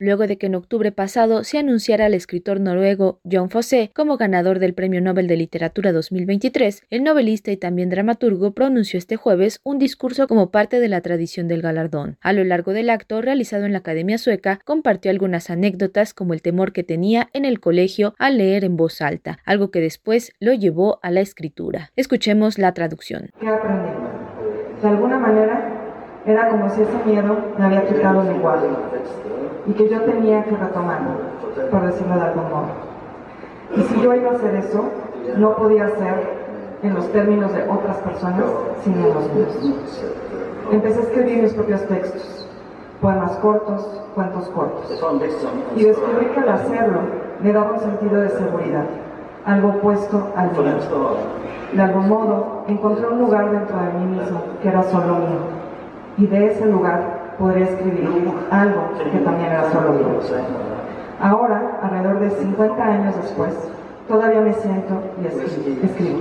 luego de que en octubre pasado se anunciara al escritor noruego John Fosse como ganador del Premio Nobel de Literatura 2023, el novelista y también dramaturgo pronunció este jueves un discurso como parte de la tradición del galardón. A lo largo del acto, realizado en la Academia Sueca, compartió algunas anécdotas como el temor que tenía en el colegio al leer en voz alta, algo que después lo llevó a la escritura. Escuchemos la traducción. ¿Qué? De alguna manera, era como si ese miedo me había quitado el igual y que yo tenía que retomarlo, por decirlo de algún modo. Y si yo iba a hacer eso, no podía ser en los términos de otras personas, sino en los míos. Empecé a escribir mis propios textos, poemas cortos, cuentos cortos. Y descubrí que al hacerlo me daba un sentido de seguridad, algo opuesto al mío. De algún modo, encontré un lugar dentro de mí mismo que era solo mío. Y de ese lugar podría escribir algo que también era solo mío. Ahora, alrededor de 50 años después, todavía me siento y escribo,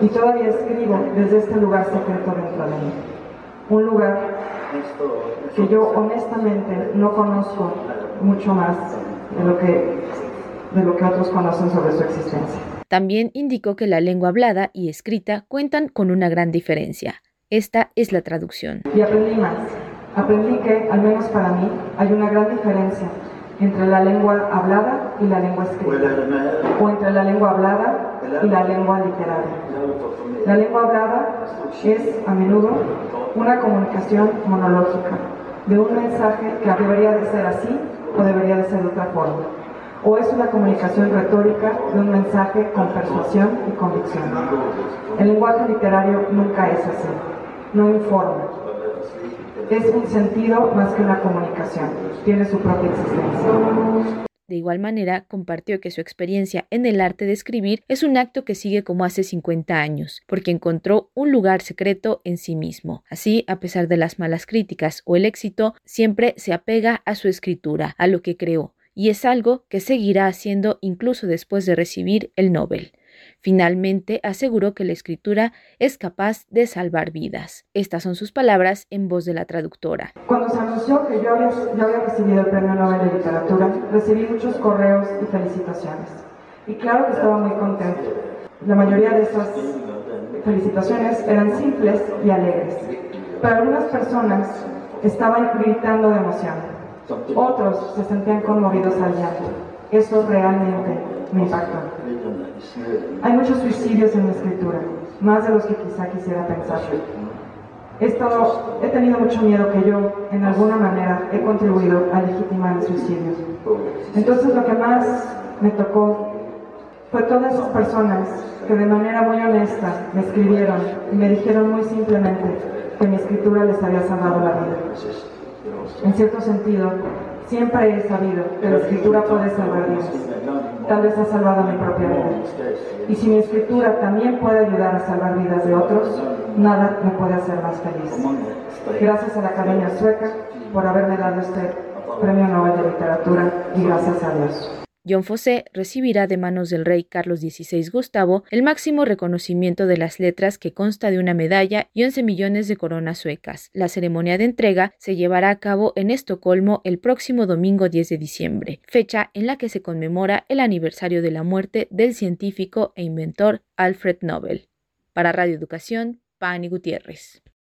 Y todavía escribo desde este lugar secreto dentro de mí. Un lugar que yo honestamente no conozco mucho más de lo que, de lo que otros conocen sobre su existencia. También indicó que la lengua hablada y escrita cuentan con una gran diferencia. Esta es la traducción. Y aprendí más. Aprendí que, al menos para mí, hay una gran diferencia entre la lengua hablada y la lengua escrita, o entre la lengua hablada y la lengua literaria. La lengua hablada es a menudo una comunicación monológica de un mensaje que debería de ser así o debería de ser de otra forma. O es una comunicación retórica de un mensaje con persuasión y convicción. El lenguaje literario nunca es así, no informa, es un sentido más que una comunicación, tiene su propia existencia. De igual manera, compartió que su experiencia en el arte de escribir es un acto que sigue como hace 50 años, porque encontró un lugar secreto en sí mismo. Así, a pesar de las malas críticas o el éxito, siempre se apega a su escritura, a lo que creó, y es algo que seguirá haciendo incluso después de recibir el Nobel. Finalmente, aseguró que la escritura es capaz de salvar vidas. Estas son sus palabras en voz de la traductora. Cuando se anunció que yo había, recibido el Premio Nobel de Literatura, recibí muchos correos y felicitaciones. Y claro que estaba muy contento. La mayoría de esas felicitaciones eran simples y alegres. Pero algunas personas estaban gritando de emoción. Otros se sentían conmovidos al llanto. Eso realmente me impactó. Hay muchos suicidios en la escritura, más de los que quizá quisiera pensar. He, he tenido mucho miedo que yo, en alguna manera, he contribuido a legitimar el suicidio. Entonces lo que más me tocó fue todas esas personas que de manera muy honesta me escribieron y me dijeron muy simplemente que mi escritura les había salvado la vida. En cierto sentido, Siempre he sabido que la escritura puede salvar vidas. Tal vez ha salvado mi propia vida. Y si mi escritura también puede ayudar a salvar vidas de otros, nada me puede hacer más feliz. Gracias a la Academia Sueca por haberme dado este Premio Nobel de Literatura y gracias a Dios. John Fosse recibirá de manos del rey Carlos XVI Gustavo el máximo reconocimiento de las letras que consta de una medalla y 11 millones de coronas suecas. La ceremonia de entrega se llevará a cabo en Estocolmo el próximo domingo 10 de diciembre, fecha en la que se conmemora el aniversario de la muerte del científico e inventor Alfred Nobel. Para Radio Educación, Pani Gutiérrez.